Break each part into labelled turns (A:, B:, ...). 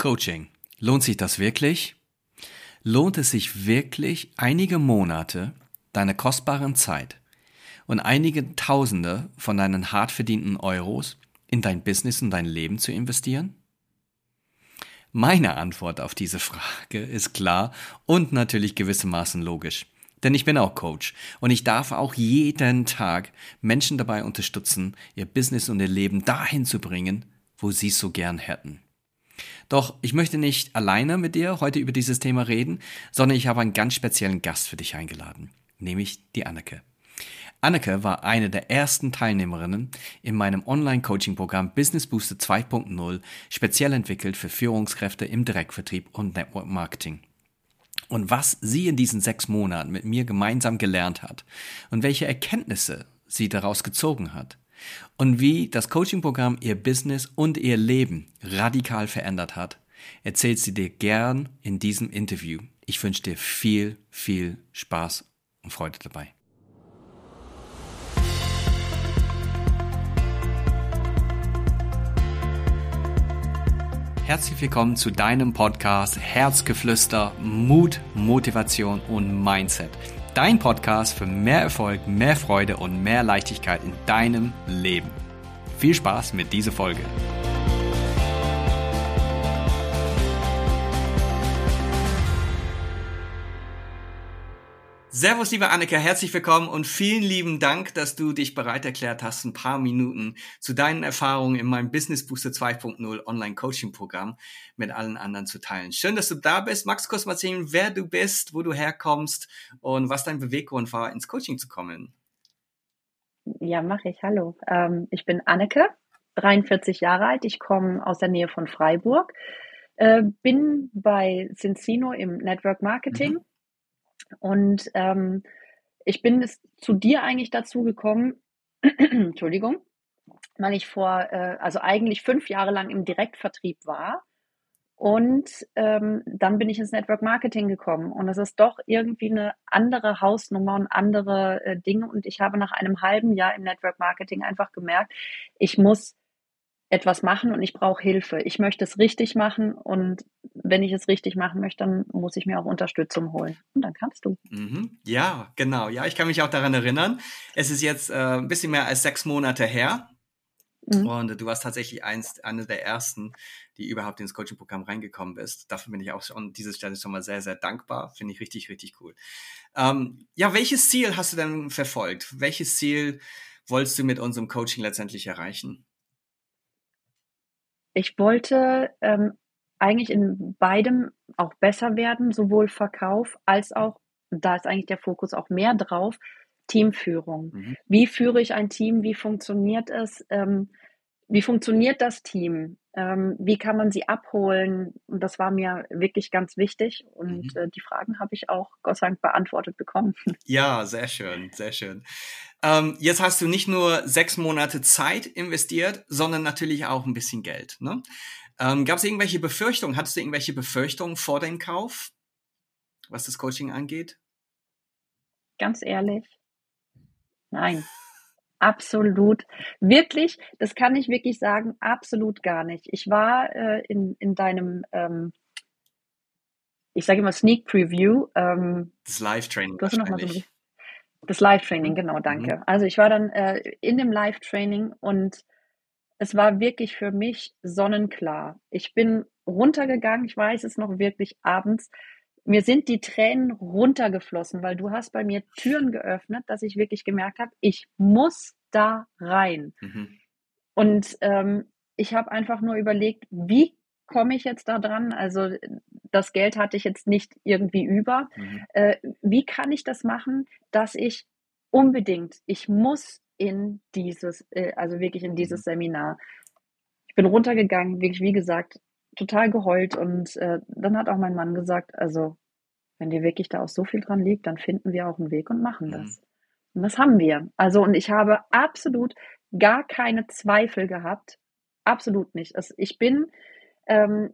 A: Coaching. Lohnt sich das wirklich? Lohnt es sich wirklich, einige Monate deiner kostbaren Zeit und einige Tausende von deinen hart verdienten Euros in dein Business und dein Leben zu investieren? Meine Antwort auf diese Frage ist klar und natürlich gewissermaßen logisch. Denn ich bin auch Coach und ich darf auch jeden Tag Menschen dabei unterstützen, ihr Business und ihr Leben dahin zu bringen, wo sie es so gern hätten. Doch ich möchte nicht alleine mit dir heute über dieses Thema reden, sondern ich habe einen ganz speziellen Gast für dich eingeladen, nämlich die Anneke. Anneke war eine der ersten Teilnehmerinnen in meinem Online-Coaching-Programm Business Booster 2.0, speziell entwickelt für Führungskräfte im Direktvertrieb und Network Marketing. Und was sie in diesen sechs Monaten mit mir gemeinsam gelernt hat und welche Erkenntnisse sie daraus gezogen hat, und wie das Coaching-Programm ihr Business und ihr Leben radikal verändert hat, erzählt sie dir gern in diesem Interview. Ich wünsche dir viel, viel Spaß und Freude dabei. Herzlich willkommen zu deinem Podcast Herzgeflüster, Mut, Motivation und Mindset. Dein Podcast für mehr Erfolg, mehr Freude und mehr Leichtigkeit in deinem Leben. Viel Spaß mit dieser Folge. Servus, liebe Annika, herzlich willkommen und vielen lieben Dank, dass du dich bereit erklärt hast, ein paar Minuten zu deinen Erfahrungen in meinem Business Booster 2.0 Online Coaching Programm mit allen anderen zu teilen. Schön, dass du da bist. Du kurz mal erzählen, wer du bist, wo du herkommst und was dein Beweggrund war, ins Coaching zu kommen?
B: Ja, mache ich. Hallo. Ähm, ich bin Anneke, 43 Jahre alt. Ich komme aus der Nähe von Freiburg. Äh, bin bei Cincino im Network Marketing. Mhm und ähm, ich bin es zu dir eigentlich dazu gekommen, Entschuldigung, weil ich vor, äh, also eigentlich fünf Jahre lang im Direktvertrieb war. Und ähm, dann bin ich ins Network Marketing gekommen. Und es ist doch irgendwie eine andere Hausnummer und andere äh, Dinge. Und ich habe nach einem halben Jahr im Network Marketing einfach gemerkt, ich muss etwas machen und ich brauche Hilfe. Ich möchte es richtig machen und wenn ich es richtig machen möchte, dann muss ich mir auch Unterstützung holen. Und dann kannst du.
A: Mhm. Ja, genau. Ja, ich kann mich auch daran erinnern. Es ist jetzt äh, ein bisschen mehr als sechs Monate her. Mhm. Und du warst tatsächlich eins, eine der ersten, die überhaupt ins Coaching-Programm reingekommen bist. Dafür bin ich auch an dieser Stelle schon mal sehr, sehr dankbar. Finde ich richtig, richtig cool. Ähm, ja, welches Ziel hast du denn verfolgt? Welches Ziel wolltest du mit unserem Coaching letztendlich erreichen?
B: Ich wollte ähm, eigentlich in beidem auch besser werden, sowohl Verkauf als auch, da ist eigentlich der Fokus auch mehr drauf, Teamführung. Mhm. Wie führe ich ein Team? Wie funktioniert es? Ähm, wie funktioniert das Team? Ähm, wie kann man sie abholen? Und das war mir wirklich ganz wichtig. Und mhm. äh, die Fragen habe ich auch Gott sei Dank beantwortet bekommen.
A: Ja, sehr schön, sehr schön. Ähm, jetzt hast du nicht nur sechs Monate Zeit investiert, sondern natürlich auch ein bisschen Geld. Ne? Ähm, Gab es irgendwelche Befürchtungen? Hattest du irgendwelche Befürchtungen vor dem Kauf, was das Coaching angeht?
B: Ganz ehrlich, nein. Absolut. Wirklich, das kann ich wirklich sagen, absolut gar nicht. Ich war äh, in, in deinem, ähm, ich sage immer Sneak Preview. Ähm,
A: das Live-Training
B: wahrscheinlich. So, das Live-Training, genau, mhm. danke. Mhm. Also ich war dann äh, in dem Live-Training und es war wirklich für mich sonnenklar. Ich bin runtergegangen, ich weiß es noch wirklich abends, mir sind die Tränen runtergeflossen, weil du hast bei mir Türen geöffnet, dass ich wirklich gemerkt habe, ich muss da rein. Mhm. Und ähm, ich habe einfach nur überlegt, wie komme ich jetzt da dran? Also das Geld hatte ich jetzt nicht irgendwie über. Mhm. Äh, wie kann ich das machen, dass ich unbedingt, ich muss in dieses, äh, also wirklich in dieses mhm. Seminar. Ich bin runtergegangen, wirklich wie gesagt, total geheult und äh, dann hat auch mein Mann gesagt, also wenn dir wirklich da auch so viel dran liegt, dann finden wir auch einen Weg und machen mhm. das. Und das haben wir. Also und ich habe absolut gar keine Zweifel gehabt, absolut nicht. Also, ich bin ähm,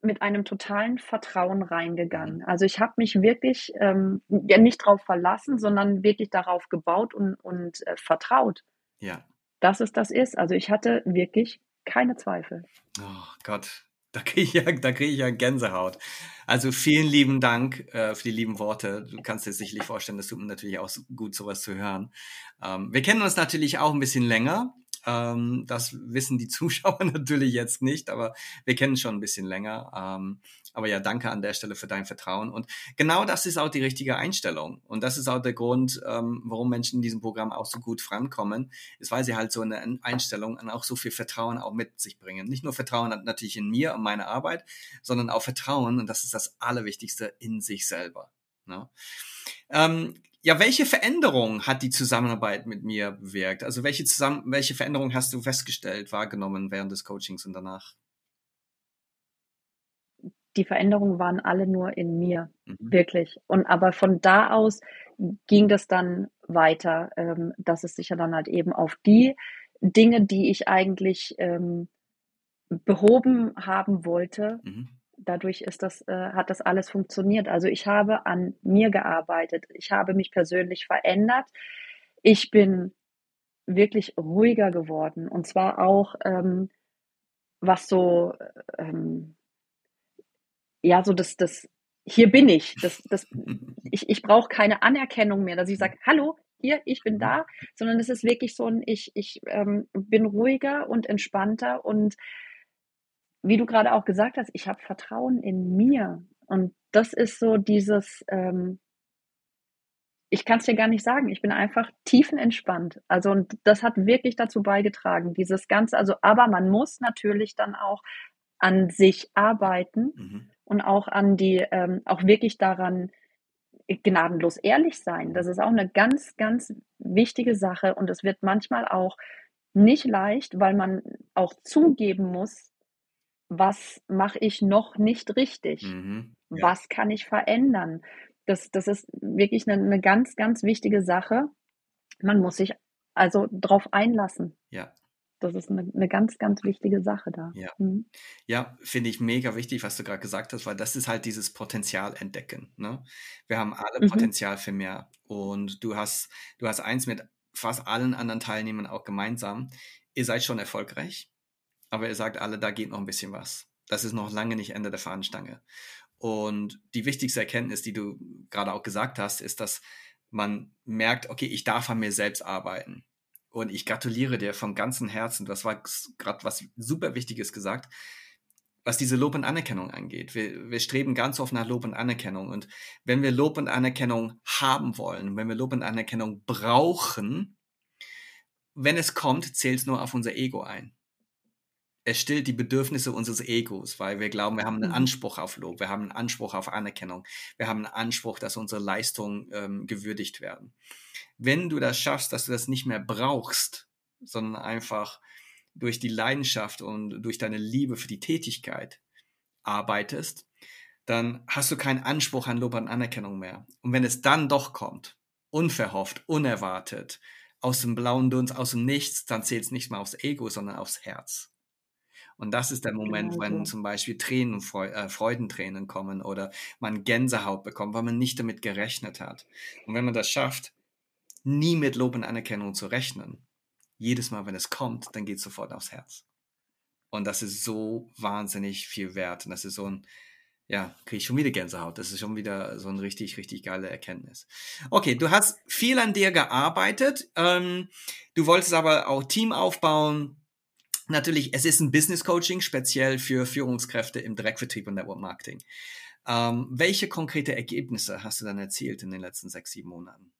B: mit einem totalen Vertrauen reingegangen. Mhm. Also ich habe mich wirklich ähm, ja nicht darauf verlassen, sondern wirklich darauf gebaut und, und äh, vertraut.
A: Ja.
B: Dass es das ist. Also ich hatte wirklich keine Zweifel.
A: Oh Gott, Da kriege ich, ja, krieg ich ja Gänsehaut. Also vielen lieben Dank äh, für die lieben Worte. Du kannst dir sicherlich vorstellen, das tut mir natürlich auch gut, sowas zu hören. Ähm, wir kennen uns natürlich auch ein bisschen länger. Ähm, das wissen die Zuschauer natürlich jetzt nicht, aber wir kennen schon ein bisschen länger. Ähm, aber ja, danke an der Stelle für dein Vertrauen. Und genau das ist auch die richtige Einstellung. Und das ist auch der Grund, ähm, warum Menschen in diesem Programm auch so gut vorankommen, ist, weil sie halt so eine Einstellung und auch so viel Vertrauen auch mit sich bringen. Nicht nur Vertrauen natürlich in mir und meine Arbeit, sondern auch Vertrauen, und das ist das Allerwichtigste, in sich selber. Ne? Ähm, ja, welche Veränderung hat die Zusammenarbeit mit mir bewirkt? Also welche, zusammen, welche Veränderung hast du festgestellt, wahrgenommen während des Coachings und danach?
B: die Veränderungen waren alle nur in mir, mhm. wirklich. Und aber von da aus ging das dann weiter, ähm, dass es sich ja dann halt eben auf die Dinge, die ich eigentlich ähm, behoben haben wollte, mhm. Dadurch ist das, äh, hat das alles funktioniert. Also ich habe an mir gearbeitet, ich habe mich persönlich verändert, ich bin wirklich ruhiger geworden und zwar auch ähm, was so ähm, ja, so das, das, hier bin ich. Das, das, ich ich brauche keine Anerkennung mehr, dass ich sage, hallo, hier, ich bin da, sondern es ist wirklich so ein, ich, ich ähm, bin ruhiger und entspannter und wie du gerade auch gesagt hast, ich habe Vertrauen in mir. Und das ist so dieses, ähm, ich kann es dir gar nicht sagen, ich bin einfach tiefenentspannt. Also und das hat wirklich dazu beigetragen, dieses Ganze, also aber man muss natürlich dann auch an sich arbeiten. Mhm und auch an die, ähm, auch wirklich daran gnadenlos ehrlich sein. Das ist auch eine ganz, ganz wichtige Sache und es wird manchmal auch nicht leicht, weil man auch zugeben muss, was mache ich noch nicht richtig? Mhm, ja. Was kann ich verändern? Das, das ist wirklich eine, eine ganz, ganz wichtige Sache. Man muss sich also darauf einlassen.
A: Ja,
B: das ist eine, eine, ganz, ganz wichtige Sache da.
A: Ja, mhm. ja finde ich mega wichtig, was du gerade gesagt hast, weil das ist halt dieses Potenzial entdecken. Ne? Wir haben alle mhm. Potenzial für mehr. Und du hast, du hast eins mit fast allen anderen Teilnehmern auch gemeinsam. Ihr seid schon erfolgreich, aber ihr sagt alle, da geht noch ein bisschen was. Das ist noch lange nicht Ende der Fahnenstange. Und die wichtigste Erkenntnis, die du gerade auch gesagt hast, ist, dass man merkt, okay, ich darf an mir selbst arbeiten. Und ich gratuliere dir vom ganzen Herzen. Das war gerade was super Wichtiges gesagt, was diese Lob und Anerkennung angeht. Wir, wir streben ganz oft nach Lob und Anerkennung. Und wenn wir Lob und Anerkennung haben wollen, wenn wir Lob und Anerkennung brauchen, wenn es kommt, zählt es nur auf unser Ego ein. Es stillt die Bedürfnisse unseres Egos, weil wir glauben, wir haben einen mhm. Anspruch auf Lob, wir haben einen Anspruch auf Anerkennung, wir haben einen Anspruch, dass unsere Leistungen ähm, gewürdigt werden wenn du das schaffst, dass du das nicht mehr brauchst, sondern einfach durch die Leidenschaft und durch deine Liebe für die Tätigkeit arbeitest, dann hast du keinen Anspruch an Lob und Anerkennung mehr. Und wenn es dann doch kommt, unverhofft, unerwartet, aus dem blauen Dunst, aus dem Nichts, dann zählt es nicht mehr aufs Ego, sondern aufs Herz. Und das ist der Moment, genau. wenn zum Beispiel Tränen, äh, Freudentränen kommen oder man Gänsehaut bekommt, weil man nicht damit gerechnet hat. Und wenn man das schafft, nie mit Lob und Anerkennung zu rechnen. Jedes Mal, wenn es kommt, dann geht es sofort aufs Herz. Und das ist so wahnsinnig viel wert. Und das ist so ein, ja, kriege ich schon wieder Gänsehaut. Das ist schon wieder so eine richtig, richtig geile Erkenntnis. Okay, du hast viel an dir gearbeitet. Ähm, du wolltest aber auch Team aufbauen. Natürlich, es ist ein Business Coaching, speziell für Führungskräfte im Direktvertrieb und Network Marketing. Ähm, welche konkrete Ergebnisse hast du dann erzielt in den letzten sechs, sieben Monaten?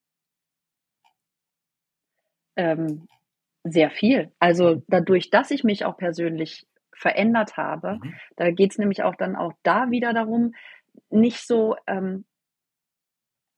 B: ähm, sehr viel. Also mhm. dadurch, dass ich mich auch persönlich verändert habe, mhm. da geht es nämlich auch dann auch da wieder darum, nicht so ähm,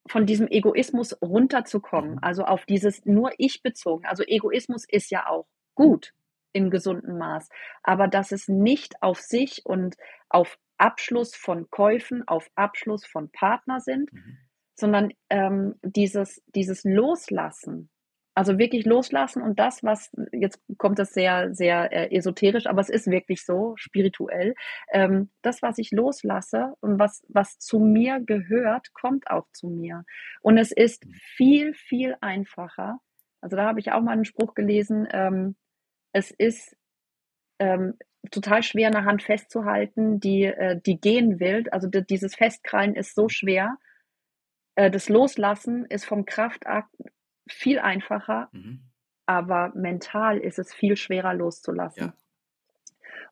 B: von diesem Egoismus runterzukommen, mhm. also auf dieses nur ich bezogen. Also Egoismus ist ja auch gut im gesunden Maß, aber dass es nicht auf sich und auf Abschluss von Käufen, auf Abschluss von Partner sind, mhm. sondern ähm, dieses, dieses Loslassen, also wirklich loslassen und das, was, jetzt kommt das sehr, sehr äh, esoterisch, aber es ist wirklich so, spirituell, ähm, das, was ich loslasse und was, was zu mir gehört, kommt auch zu mir. Und es ist viel, viel einfacher. Also da habe ich auch mal einen Spruch gelesen, ähm, es ist ähm, total schwer, eine Hand festzuhalten, die, äh, die gehen will. Also dieses Festkrallen ist so schwer. Äh, das Loslassen ist vom Kraftakt viel einfacher, mhm. aber mental ist es viel schwerer loszulassen. Ja.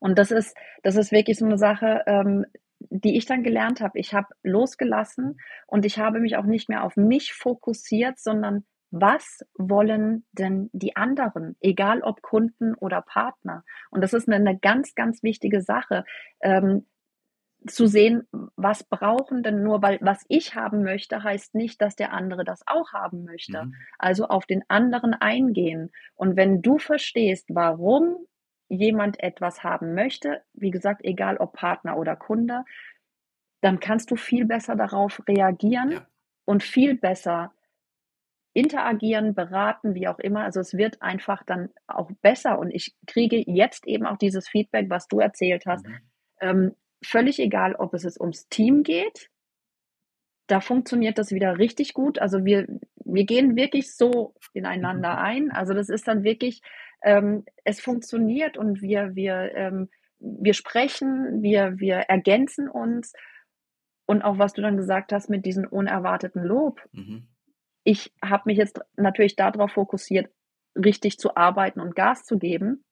B: Und das ist, das ist wirklich so eine Sache, ähm, die ich dann gelernt habe. Ich habe losgelassen und ich habe mich auch nicht mehr auf mich fokussiert, sondern was wollen denn die anderen, egal ob Kunden oder Partner? Und das ist eine, eine ganz, ganz wichtige Sache. Ähm, zu sehen, was brauchen denn nur, weil was ich haben möchte, heißt nicht, dass der andere das auch haben möchte. Mhm. Also auf den anderen eingehen. Und wenn du verstehst, warum jemand etwas haben möchte, wie gesagt, egal ob Partner oder Kunde, dann kannst du viel besser darauf reagieren ja. und viel besser interagieren, beraten, wie auch immer. Also es wird einfach dann auch besser und ich kriege jetzt eben auch dieses Feedback, was du erzählt hast. Mhm. Ähm, völlig egal, ob es ums Team geht. Da funktioniert das wieder richtig gut. Also wir, wir gehen wirklich so ineinander mhm. ein. Also das ist dann wirklich, ähm, es funktioniert und wir, wir, ähm, wir sprechen, wir, wir ergänzen uns. Und auch was du dann gesagt hast mit diesem unerwarteten Lob. Mhm. Ich habe mich jetzt natürlich darauf fokussiert, richtig zu arbeiten und Gas zu geben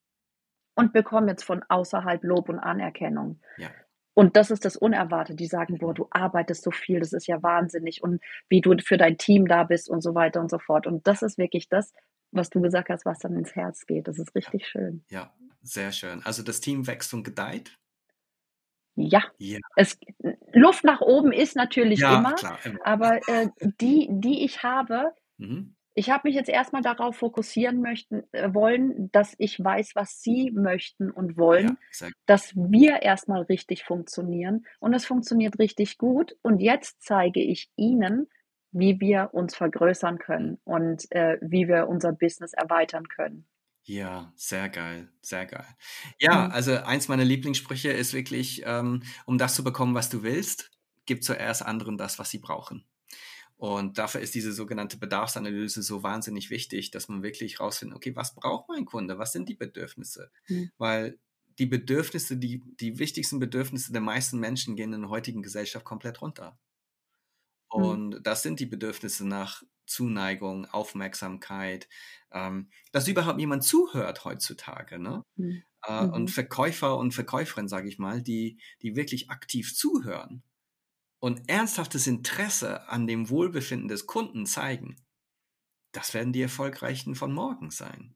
B: und bekomme jetzt von außerhalb Lob und Anerkennung. Ja. Und das ist das Unerwartete. Die sagen, boah, du arbeitest so viel, das ist ja wahnsinnig und wie du für dein Team da bist und so weiter und so fort. Und das ist wirklich das, was du gesagt hast, was dann ins Herz geht. Das ist richtig
A: ja.
B: schön.
A: Ja, sehr schön. Also das Team wächst und gedeiht?
B: Ja. ja. Es, Luft nach oben ist natürlich ja, immer, klar, immer. aber äh, die, die ich habe, mhm. Ich habe mich jetzt erstmal darauf fokussieren möchten, äh, wollen, dass ich weiß, was Sie möchten und wollen, ja, dass wir erstmal richtig funktionieren und es funktioniert richtig gut. Und jetzt zeige ich Ihnen, wie wir uns vergrößern können und äh, wie wir unser Business erweitern können.
A: Ja, sehr geil, sehr geil. Ja, mhm. also eins meiner Lieblingssprüche ist wirklich, ähm, um das zu bekommen, was du willst, gib zuerst anderen das, was sie brauchen. Und dafür ist diese sogenannte Bedarfsanalyse so wahnsinnig wichtig, dass man wirklich rausfindet, okay, was braucht mein Kunde? Was sind die Bedürfnisse? Mhm. Weil die Bedürfnisse, die, die wichtigsten Bedürfnisse der meisten Menschen gehen in der heutigen Gesellschaft komplett runter. Hm. Und mhm. das sind die Bedürfnisse nach Zuneigung, Aufmerksamkeit, ähm, dass überhaupt jemand zuhört heutzutage. Ne? Mhm. Äh, und mhm. Verkäufer und Verkäuferinnen, sage ich mal, die, die wirklich aktiv zuhören und ernsthaftes Interesse an dem Wohlbefinden des Kunden zeigen, das werden die Erfolgreichen von morgen sein.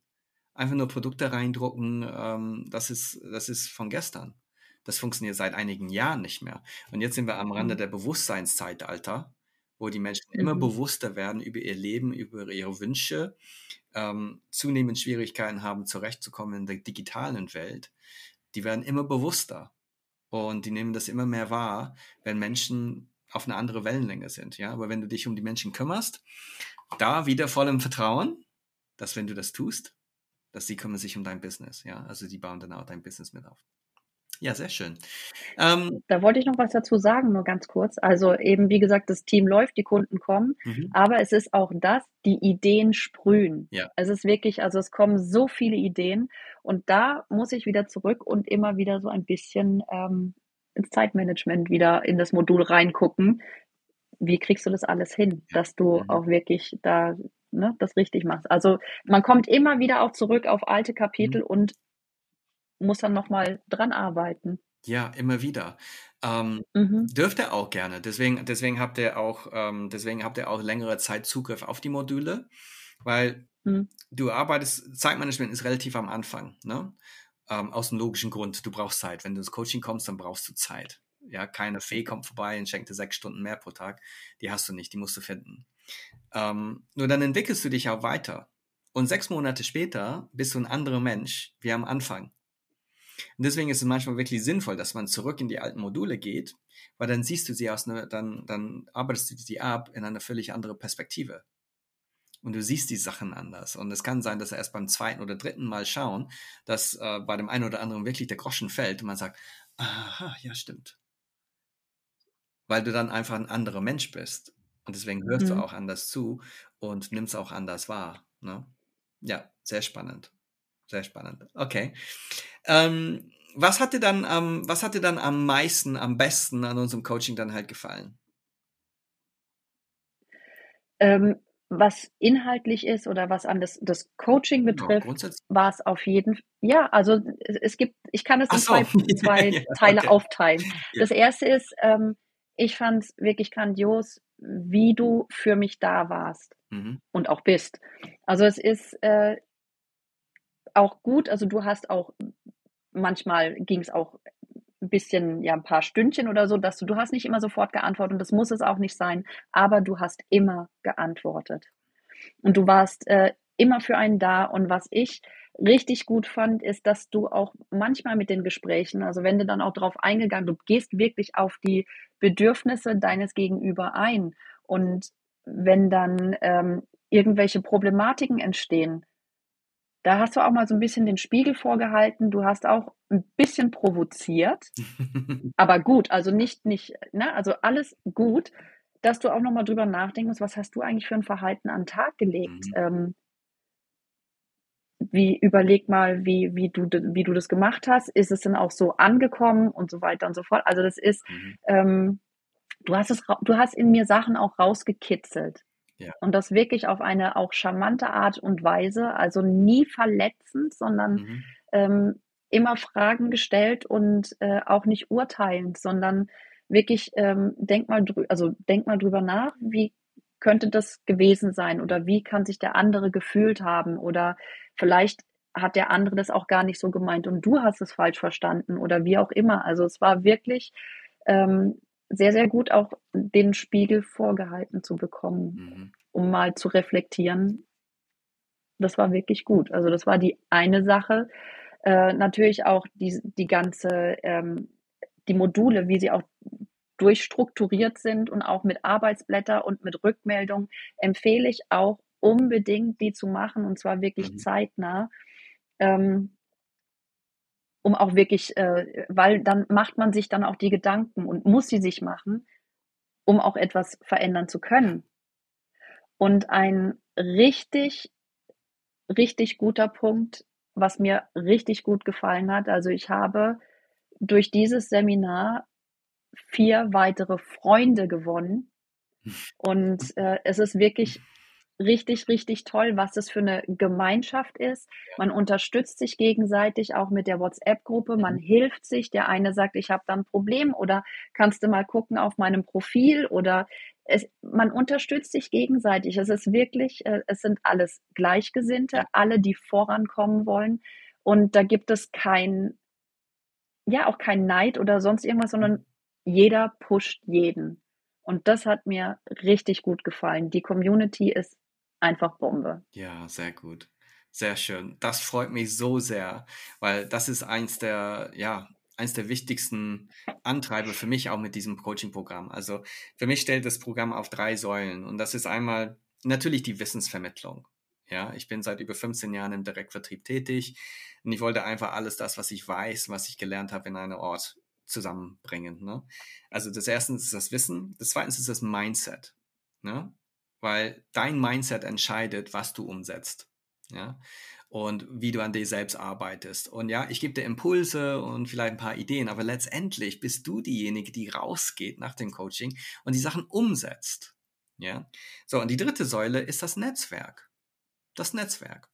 A: Einfach nur Produkte reindrucken, ähm, das, ist, das ist von gestern. Das funktioniert seit einigen Jahren nicht mehr. Und jetzt sind wir am Rande mhm. der Bewusstseinszeitalter, wo die Menschen mhm. immer bewusster werden über ihr Leben, über ihre Wünsche, ähm, zunehmend Schwierigkeiten haben, zurechtzukommen in der digitalen Welt. Die werden immer bewusster. Und die nehmen das immer mehr wahr, wenn Menschen auf eine andere Wellenlänge sind. Ja, aber wenn du dich um die Menschen kümmerst, da wieder voll im Vertrauen, dass wenn du das tust, dass sie kümmern sich um dein Business. Ja, also die bauen dann auch dein Business mit auf. Ja, sehr schön.
B: Ähm, da wollte ich noch was dazu sagen, nur ganz kurz. Also eben, wie gesagt, das Team läuft, die Kunden kommen, mhm. aber es ist auch das, die Ideen sprühen. Ja. Es ist wirklich, also es kommen so viele Ideen und da muss ich wieder zurück und immer wieder so ein bisschen ähm, ins Zeitmanagement wieder in das Modul reingucken. Wie kriegst du das alles hin, dass du mhm. auch wirklich da ne, das richtig machst? Also man kommt immer wieder auch zurück auf alte Kapitel mhm. und muss dann nochmal dran arbeiten.
A: Ja, immer wieder. Ähm, mhm. Dürft ihr auch gerne. Deswegen, deswegen habt ihr auch, ähm, deswegen habt ihr auch längere Zeit Zugriff auf die Module, weil mhm. du arbeitest, Zeitmanagement ist relativ am Anfang, ne? Ähm, aus dem logischen Grund, du brauchst Zeit. Wenn du ins Coaching kommst, dann brauchst du Zeit. Ja, keine Fee kommt vorbei und schenkt dir sechs Stunden mehr pro Tag. Die hast du nicht, die musst du finden. Ähm, nur dann entwickelst du dich auch weiter. Und sechs Monate später bist du ein anderer Mensch wie am Anfang. Und deswegen ist es manchmal wirklich sinnvoll, dass man zurück in die alten Module geht, weil dann siehst du sie aus einer, dann, dann arbeitest du sie ab in eine völlig andere Perspektive. Und du siehst die Sachen anders. Und es kann sein, dass er erst beim zweiten oder dritten Mal schauen, dass äh, bei dem einen oder anderen wirklich der Groschen fällt und man sagt, aha, ja, stimmt. Weil du dann einfach ein anderer Mensch bist. Und deswegen hörst mhm. du auch anders zu und nimmst auch anders wahr. Ne? Ja, sehr spannend. Sehr spannend. Okay. Ähm, was hat dir dann, ähm, was hat dir dann am meisten, am besten an unserem Coaching dann halt gefallen?
B: Ähm, was inhaltlich ist oder was an das, das Coaching genau, betrifft, ja, war es auf jeden Fall. Ja, also es gibt, ich kann es in so. zwei, zwei Teile okay. aufteilen. Ja. Das erste ist, ähm, ich fand es wirklich grandios, wie du für mich da warst mhm. und auch bist. Also es ist äh, auch gut, also du hast auch, manchmal ging es auch ein bisschen, ja, ein paar Stündchen oder so, dass du, du hast nicht immer sofort geantwortet und das muss es auch nicht sein, aber du hast immer geantwortet. Und du warst äh, immer für einen da. Und was ich richtig gut fand, ist, dass du auch manchmal mit den Gesprächen, also wenn du dann auch darauf eingegangen, du gehst wirklich auf die Bedürfnisse deines Gegenüber ein. Und wenn dann ähm, irgendwelche Problematiken entstehen, da hast du auch mal so ein bisschen den Spiegel vorgehalten. Du hast auch ein bisschen provoziert, aber gut, also nicht, nicht, ne, also alles gut, dass du auch nochmal drüber nachdenken musst, was hast du eigentlich für ein Verhalten an den Tag gelegt? Mhm. Ähm, wie überleg mal, wie, wie, du, wie du das gemacht hast. Ist es denn auch so angekommen und so weiter und so fort? Also das ist, mhm. ähm, du hast es, du hast in mir Sachen auch rausgekitzelt. Ja. Und das wirklich auf eine auch charmante Art und Weise, also nie verletzend, sondern mhm. ähm, immer Fragen gestellt und äh, auch nicht urteilend, sondern wirklich ähm, denk mal drü also denk mal drüber nach, wie könnte das gewesen sein oder wie kann sich der andere gefühlt haben oder vielleicht hat der andere das auch gar nicht so gemeint und du hast es falsch verstanden oder wie auch immer. Also es war wirklich ähm, sehr, sehr gut auch den Spiegel vorgehalten zu bekommen, mhm. um mal zu reflektieren. Das war wirklich gut. Also das war die eine Sache. Äh, natürlich auch die, die ganze, ähm, die Module, wie sie auch durchstrukturiert sind und auch mit Arbeitsblätter und mit Rückmeldung empfehle ich auch unbedingt die zu machen und zwar wirklich mhm. zeitnah. Ähm, um auch wirklich, äh, weil dann macht man sich dann auch die Gedanken und muss sie sich machen, um auch etwas verändern zu können. Und ein richtig, richtig guter Punkt, was mir richtig gut gefallen hat, also ich habe durch dieses Seminar vier weitere Freunde gewonnen. Und äh, es ist wirklich richtig, richtig toll, was das für eine Gemeinschaft ist. Man unterstützt sich gegenseitig auch mit der WhatsApp-Gruppe. Man mhm. hilft sich. Der eine sagt, ich habe da ein Problem oder kannst du mal gucken auf meinem Profil oder es, man unterstützt sich gegenseitig. Es ist wirklich, äh, es sind alles Gleichgesinnte, alle, die vorankommen wollen. Und da gibt es kein, ja, auch kein Neid oder sonst irgendwas, sondern jeder pusht jeden. Und das hat mir richtig gut gefallen. Die Community ist einfach Bombe.
A: Ja, sehr gut. Sehr schön. Das freut mich so sehr, weil das ist eins der, ja, eins der wichtigsten Antreiber für mich auch mit diesem Coaching-Programm. Also für mich stellt das Programm auf drei Säulen und das ist einmal natürlich die Wissensvermittlung. Ja, ich bin seit über 15 Jahren im Direktvertrieb tätig und ich wollte einfach alles das, was ich weiß, was ich gelernt habe, in einen Ort zusammenbringen. Ne? Also das erste ist das Wissen, das zweite ist das Mindset. Ne? Weil dein Mindset entscheidet, was du umsetzt. Ja, und wie du an dir selbst arbeitest. Und ja, ich gebe dir Impulse und vielleicht ein paar Ideen, aber letztendlich bist du diejenige, die rausgeht nach dem Coaching und die Sachen umsetzt. Ja, so und die dritte Säule ist das Netzwerk. Das Netzwerk.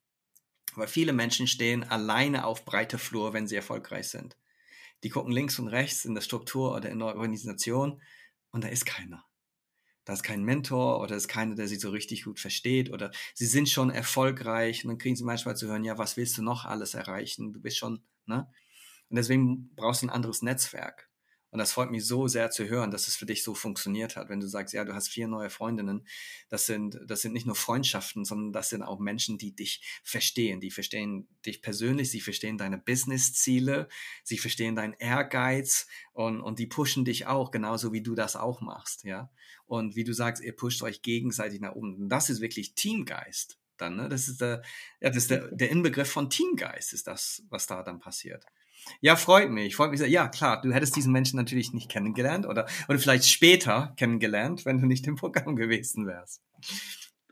A: Weil viele Menschen stehen alleine auf breiter Flur, wenn sie erfolgreich sind. Die gucken links und rechts in der Struktur oder in der Organisation und da ist keiner da ist kein Mentor oder ist keiner, der sie so richtig gut versteht oder sie sind schon erfolgreich und dann kriegen sie manchmal zu hören, ja, was willst du noch alles erreichen? Du bist schon, ne? Und deswegen brauchst du ein anderes Netzwerk. Und das freut mich so sehr zu hören, dass es für dich so funktioniert hat. Wenn du sagst, ja, du hast vier neue Freundinnen, das sind, das sind nicht nur Freundschaften, sondern das sind auch Menschen, die dich verstehen. Die verstehen dich persönlich, sie verstehen deine Business-Ziele, sie verstehen deinen Ehrgeiz und, und die pushen dich auch, genauso wie du das auch machst, ja. Und wie du sagst, ihr pusht euch gegenseitig nach oben. Und das ist wirklich Teamgeist dann, ne? Das ist der, ja, das ist der, der Inbegriff von Teamgeist, ist das, was da dann passiert. Ja, freut mich. Freut mich sehr. Ja, klar, du hättest diesen Menschen natürlich nicht kennengelernt oder, oder vielleicht später kennengelernt, wenn du nicht im Programm gewesen wärst.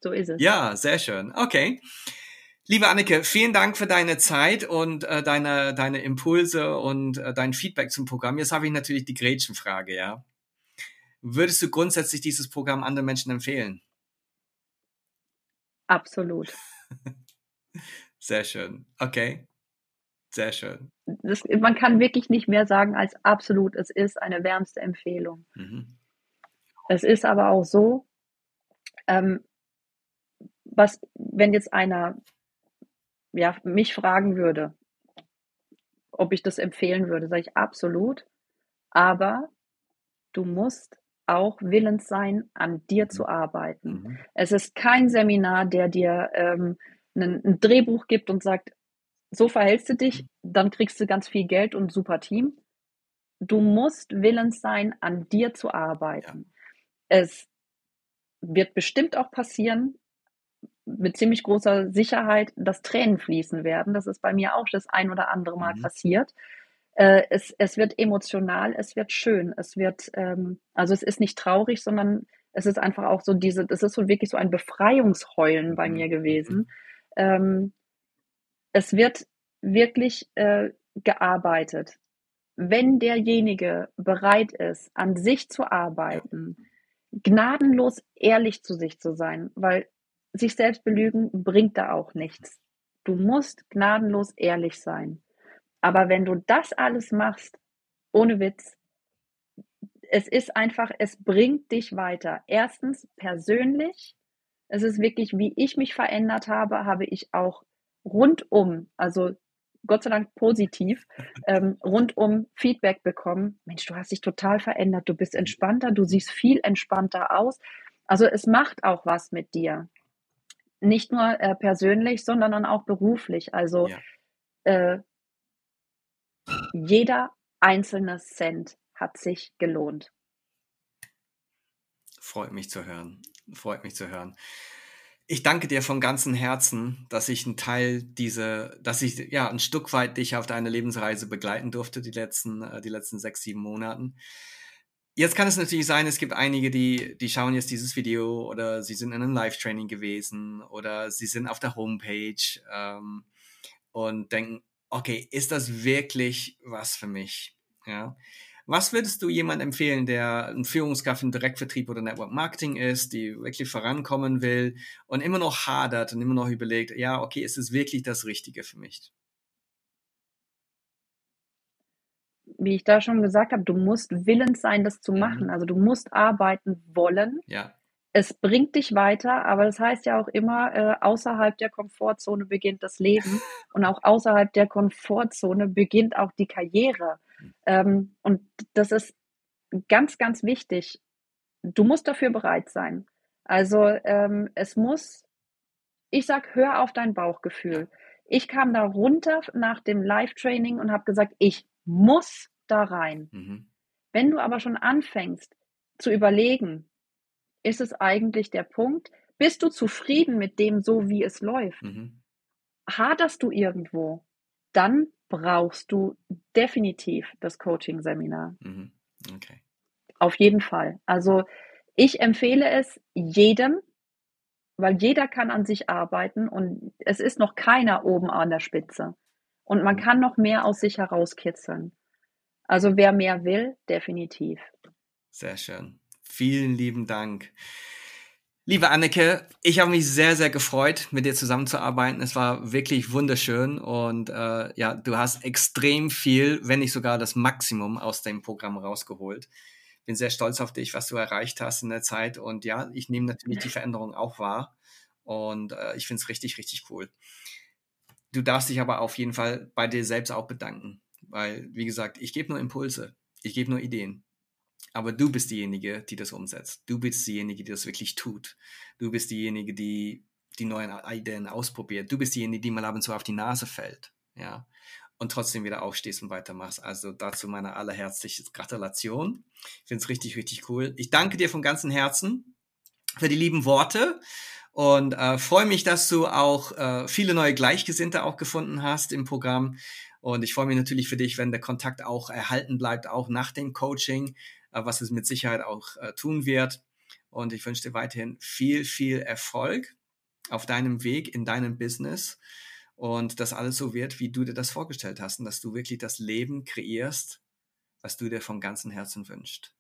B: So ist es.
A: Ja, sehr schön. Okay. Liebe Anneke, vielen Dank für deine Zeit und äh, deine, deine Impulse und äh, dein Feedback zum Programm. Jetzt habe ich natürlich die Gretchenfrage, ja. Würdest du grundsätzlich dieses Programm anderen Menschen empfehlen?
B: Absolut.
A: Sehr schön. Okay. Sehr schön.
B: Das, man kann wirklich nicht mehr sagen als absolut. Es ist eine wärmste Empfehlung. Mhm. Es ist aber auch so, ähm, was, wenn jetzt einer ja, mich fragen würde, ob ich das empfehlen würde, sage ich absolut. Aber du musst auch willens sein, an dir zu arbeiten. Mhm. Es ist kein Seminar, der dir ähm, ein, ein, Drehbuch gibt und sagt, so verhältst du dich, dann kriegst du ganz viel Geld und super Team. Du musst willens sein, an dir zu arbeiten. Ja. Es wird bestimmt auch passieren, mit ziemlich großer Sicherheit, dass Tränen fließen werden. Das ist bei mir auch das ein oder andere Mal mhm. passiert. Äh, es, es wird emotional, es wird schön, es wird, ähm, also es ist nicht traurig, sondern es ist einfach auch so diese, es ist so wirklich so ein Befreiungsheulen bei mhm. mir gewesen. Ähm, es wird wirklich äh, gearbeitet. Wenn derjenige bereit ist, an sich zu arbeiten, gnadenlos ehrlich zu sich zu sein, weil sich selbst belügen bringt da auch nichts. Du musst gnadenlos ehrlich sein. Aber wenn du das alles machst, ohne Witz, es ist einfach, es bringt dich weiter. Erstens persönlich. Es ist wirklich, wie ich mich verändert habe, habe ich auch rundum, also Gott sei Dank positiv, ähm, rundum Feedback bekommen. Mensch, du hast dich total verändert, du bist entspannter, du siehst viel entspannter aus. Also es macht auch was mit dir nicht nur äh, persönlich, sondern dann auch beruflich. Also ja. äh, jeder einzelne Cent hat sich gelohnt.
A: Freut mich zu hören. Freut mich zu hören. Ich danke dir von ganzem Herzen, dass ich ein Teil dieser, dass ich ja ein Stück weit dich auf deiner Lebensreise begleiten durfte, die letzten, äh, die letzten sechs, sieben Monaten. Jetzt kann es natürlich sein, es gibt einige, die, die schauen jetzt dieses Video oder sie sind in einem Live-Training gewesen oder sie sind auf der Homepage ähm, und denken, okay, ist das wirklich was für mich? Ja. Was würdest du jemand empfehlen, der ein Führungskraft im Direktvertrieb oder Network Marketing ist, die wirklich vorankommen will und immer noch hadert und immer noch überlegt, ja, okay, ist es wirklich das Richtige für mich?
B: wie ich da schon gesagt habe, du musst willens sein, das zu mhm. machen. Also du musst arbeiten wollen.
A: Ja.
B: Es bringt dich weiter, aber das heißt ja auch immer, äh, außerhalb der Komfortzone beginnt das Leben und auch außerhalb der Komfortzone beginnt auch die Karriere. Ähm, und das ist ganz, ganz wichtig. Du musst dafür bereit sein. Also ähm, es muss, ich sag, hör auf dein Bauchgefühl. Ich kam da runter nach dem Live-Training und habe gesagt, ich muss da rein. Mhm. Wenn du aber schon anfängst zu überlegen, ist es eigentlich der Punkt, bist du zufrieden mit dem, so wie es läuft? Mhm. Haderst du irgendwo? Dann brauchst du definitiv das Coaching-Seminar. Mhm. Okay. Auf jeden Fall. Also ich empfehle es jedem, weil jeder kann an sich arbeiten und es ist noch keiner oben an der Spitze. Und man kann noch mehr aus sich herauskitzeln. Also wer mehr will, definitiv.
A: Sehr schön. Vielen lieben Dank. Liebe Anneke, ich habe mich sehr, sehr gefreut, mit dir zusammenzuarbeiten. Es war wirklich wunderschön und äh, ja, du hast extrem viel, wenn nicht sogar das Maximum aus dem Programm rausgeholt. Bin sehr stolz auf dich, was du erreicht hast in der Zeit und ja, ich nehme natürlich die Veränderung auch wahr und äh, ich finde es richtig, richtig cool. Du darfst dich aber auf jeden Fall bei dir selbst auch bedanken, weil, wie gesagt, ich gebe nur Impulse, ich gebe nur Ideen. Aber du bist diejenige, die das umsetzt. Du bist diejenige, die das wirklich tut. Du bist diejenige, die die neuen Ideen ausprobiert. Du bist diejenige, die mal ab und zu auf die Nase fällt. Ja. Und trotzdem wieder aufstehst und weitermachst. Also dazu meine allerherzliche Gratulation. Ich finde es richtig, richtig cool. Ich danke dir von ganzem Herzen für die lieben Worte. Und äh, freue mich, dass du auch äh, viele neue Gleichgesinnte auch gefunden hast im Programm. Und ich freue mich natürlich für dich, wenn der Kontakt auch erhalten bleibt, auch nach dem Coaching, was es mit Sicherheit auch äh, tun wird. Und ich wünsche dir weiterhin viel, viel Erfolg auf deinem Weg in deinem Business und dass alles so wird, wie du dir das vorgestellt hast und dass du wirklich das Leben kreierst, was du dir vom ganzen Herzen wünschst.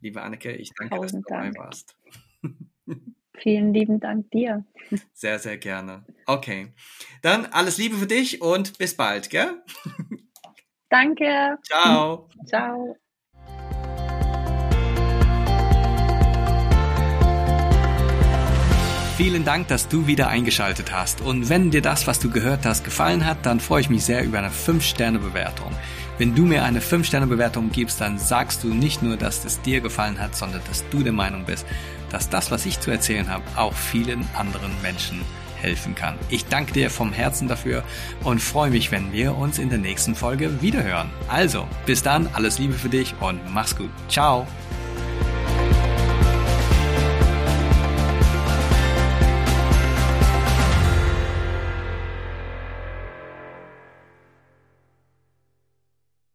A: Liebe Anneke, ich danke, Tausend dass du dabei Dank. warst.
B: Vielen lieben Dank dir.
A: Sehr, sehr gerne. Okay. Dann alles Liebe für dich und bis bald, gell?
B: Danke.
A: Ciao.
B: Ciao.
A: Vielen Dank, dass du wieder eingeschaltet hast. Und wenn dir das, was du gehört hast, gefallen hat, dann freue ich mich sehr über eine 5-Sterne-Bewertung. Wenn du mir eine 5-Sterne-Bewertung gibst, dann sagst du nicht nur, dass es dir gefallen hat, sondern dass du der Meinung bist, dass das, was ich zu erzählen habe, auch vielen anderen Menschen helfen kann. Ich danke dir vom Herzen dafür und freue mich, wenn wir uns in der nächsten Folge wiederhören. Also, bis dann, alles Liebe für dich und mach's gut. Ciao.